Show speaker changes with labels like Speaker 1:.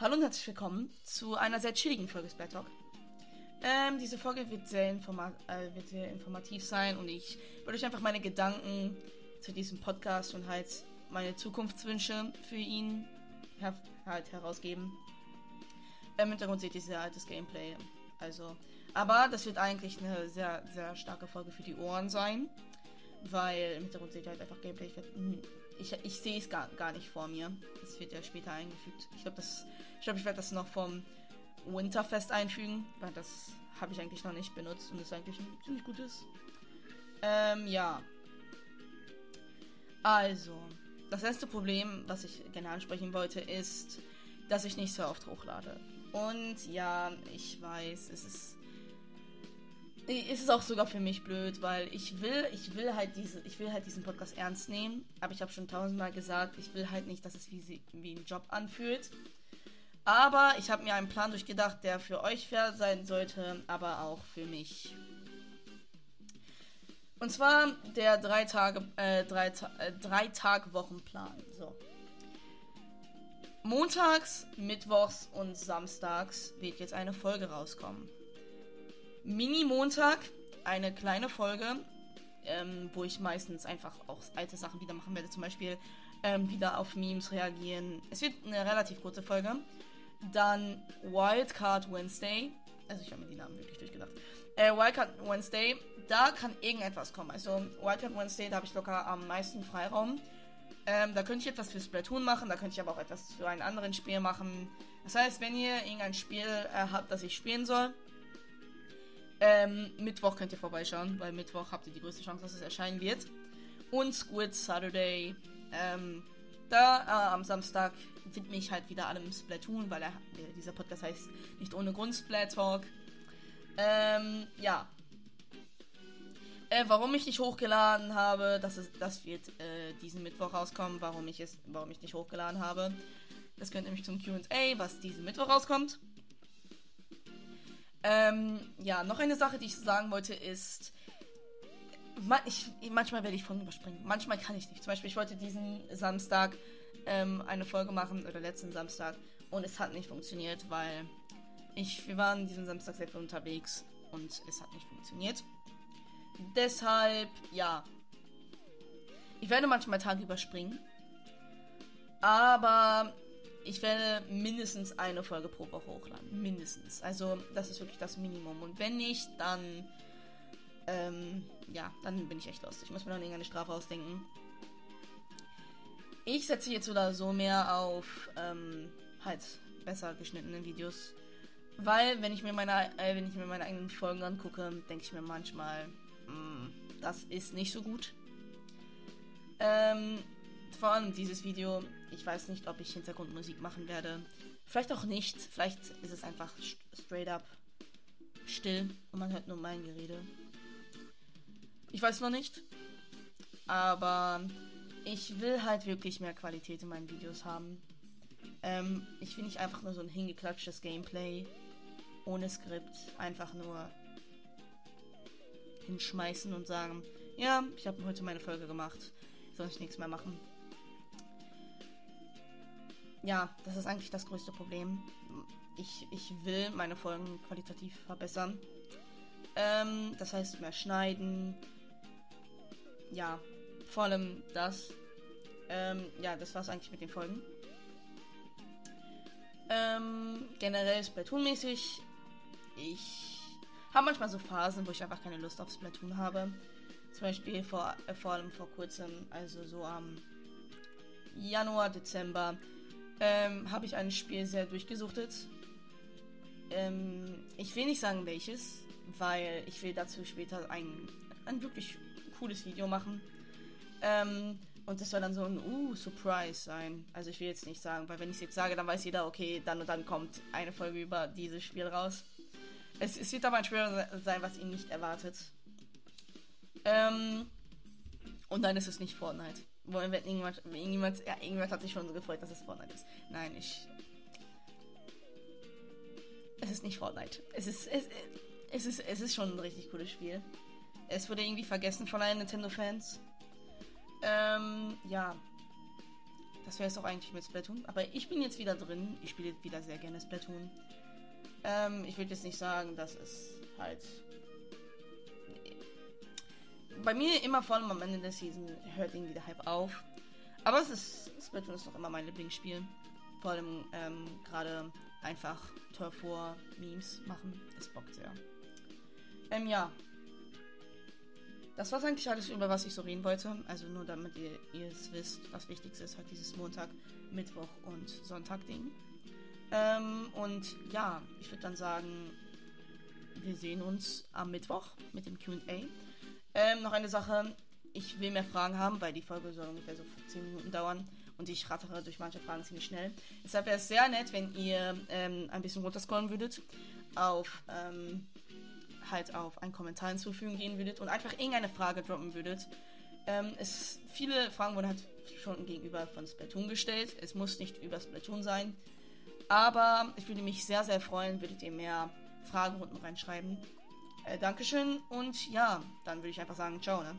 Speaker 1: Hallo und herzlich willkommen zu einer sehr chilligen Folge Spare Talk. Ähm, diese Folge wird sehr, äh, wird sehr informativ sein und ich würde euch einfach meine Gedanken zu diesem Podcast und halt meine Zukunftswünsche für ihn her halt herausgeben. Im Hintergrund seht ihr sehr altes Gameplay. Also, aber das wird eigentlich eine sehr, sehr starke Folge für die Ohren sein. Weil im Hintergrund seht ihr halt einfach Gameplay. Ich, werd, ich, ich sehe es gar, gar nicht vor mir. Das wird ja später eingefügt. Ich glaube, ich, glaub, ich werde das noch vom Winterfest einfügen, weil das habe ich eigentlich noch nicht benutzt und ist eigentlich ein ziemlich gutes. Ähm, ja. Also, das erste Problem, was ich gerne ansprechen wollte, ist, dass ich nicht so oft hochlade. Und ja, ich weiß, es ist es ist auch sogar für mich blöd, weil ich will, ich will halt diese, ich will halt diesen Podcast ernst nehmen. Aber ich habe schon tausendmal gesagt, ich will halt nicht, dass es wie, wie ein Job anfühlt. Aber ich habe mir einen Plan durchgedacht, der für euch fair sein sollte, aber auch für mich. Und zwar der drei Tage, äh, drei, äh, drei Tag Wochenplan. So. Montags, Mittwochs und Samstags wird jetzt eine Folge rauskommen. Mini-Montag eine kleine Folge, ähm, wo ich meistens einfach auch alte Sachen wieder machen werde. Zum Beispiel ähm, wieder auf Memes reagieren. Es wird eine relativ kurze Folge. Dann Wildcard Wednesday. Also ich habe mir die Namen wirklich durchgedacht. Äh, Wildcard Wednesday, da kann irgendetwas kommen. Also Wildcard Wednesday, da habe ich locker am meisten Freiraum. Ähm, da könnte ich etwas für Splatoon machen, da könnte ich aber auch etwas für einen anderen Spiel machen. Das heißt, wenn ihr irgendein Spiel äh, habt, das ich spielen soll, ähm, Mittwoch könnt ihr vorbeischauen, weil Mittwoch habt ihr die größte Chance, dass es erscheinen wird. Und Squid Saturday. Ähm, da äh, am Samstag widme ich halt wieder allem Splatoon, weil er, dieser Podcast heißt nicht ohne Grund Splat Talk. Ähm, ja. Äh, warum ich nicht hochgeladen habe, das, ist, das wird äh, diesen Mittwoch rauskommen, warum ich es, warum ich nicht hochgeladen habe. Das gehört nämlich zum QA, was diesen Mittwoch rauskommt. Ähm, ja, noch eine Sache, die ich sagen wollte, ist, ich, manchmal werde ich von überspringen. Manchmal kann ich nicht. Zum Beispiel, ich wollte diesen Samstag ähm, eine Folge machen, oder letzten Samstag, und es hat nicht funktioniert, weil ich, wir waren diesen Samstag sehr viel unterwegs und es hat nicht funktioniert. Deshalb, ja. Ich werde manchmal Tage überspringen. Aber ich werde mindestens eine Folge pro Woche hochladen. Mindestens. Also, das ist wirklich das Minimum. Und wenn nicht, dann. Ähm, ja, dann bin ich echt lost. Ich muss mir noch irgendeine Strafe ausdenken. Ich setze jetzt oder so mehr auf ähm, halt besser geschnittene Videos. Weil, wenn ich mir meine, äh, wenn ich mir meine eigenen Folgen angucke, denke ich mir manchmal, mh, mm, das ist nicht so gut. Ähm, vor allem dieses Video ich weiß nicht, ob ich Hintergrundmusik machen werde. Vielleicht auch nicht. Vielleicht ist es einfach straight up still und man hört nur mein Gerede. Ich weiß noch nicht. Aber ich will halt wirklich mehr Qualität in meinen Videos haben. Ähm, ich will nicht einfach nur so ein hingeklatschtes Gameplay ohne Skript. Einfach nur hinschmeißen und sagen, ja, ich habe heute meine Folge gemacht. Soll ich nichts mehr machen ja, das ist eigentlich das größte Problem. Ich, ich will meine Folgen qualitativ verbessern. Ähm, das heißt mehr schneiden. Ja, vor allem das. Ähm, ja, das war's eigentlich mit den Folgen. Ähm, generell Splatoon-mäßig. Ich habe manchmal so Phasen, wo ich einfach keine Lust auf Splatoon habe. Zum Beispiel vor, äh, vor allem vor kurzem, also so am Januar, Dezember ähm, habe ich ein Spiel sehr durchgesuchtet. Ähm, ich will nicht sagen welches, weil ich will dazu später ein, ein wirklich cooles Video machen. Ähm, und das soll dann so ein uh, Surprise sein. Also ich will jetzt nicht sagen, weil wenn ich es jetzt sage, dann weiß jeder, okay, dann und dann kommt eine Folge über dieses Spiel raus. Es, es wird aber ein Spiel sein, was ihn nicht erwartet. Ähm, und dann ist es nicht Fortnite. Wollen wir irgendjemand, irgendjemand, ja, irgendjemand hat sich schon so gefreut, dass es Fortnite ist. Nein, ich. Es ist nicht Fortnite. Es ist, es, es ist, es ist schon ein richtig cooles Spiel. Es wurde irgendwie vergessen von allen Nintendo-Fans. Ähm, ja. das wäre es auch eigentlich mit Splatoon. Aber ich bin jetzt wieder drin. Ich spiele wieder sehr gerne Splatoon. Ähm, ich würde jetzt nicht sagen, dass es halt. Bei mir immer vor allem am Ende der Season hört irgendwie der Hype auf. Aber es ist. Splatoon ist noch immer mein Lieblingsspiel. Vor allem ähm, gerade einfach Turf War Memes machen. Es bockt sehr. Ähm, ja. Das war eigentlich alles, über was ich so reden wollte. Also nur damit ihr, es wisst, was wichtig ist, halt dieses Montag, Mittwoch und Sonntag-Ding. Ähm, und ja, ich würde dann sagen, wir sehen uns am Mittwoch mit dem QA. Ähm, noch eine Sache, ich will mehr Fragen haben, weil die Folge soll ungefähr so 10 Minuten dauern und ich rattere durch manche Fragen ziemlich schnell. Deshalb wäre es sehr nett, wenn ihr ähm, ein bisschen runterscrollen würdet, auf ähm, halt auf einen Kommentar hinzufügen gehen würdet und einfach irgendeine Frage droppen würdet. Ähm, es, viele Fragen wurden halt schon gegenüber von Splatoon gestellt. Es muss nicht über Splatoon sein. Aber ich würde mich sehr, sehr freuen, würdet ihr mehr Fragen unten reinschreiben. Äh, Dankeschön und ja, dann würde ich einfach sagen, ciao, ne?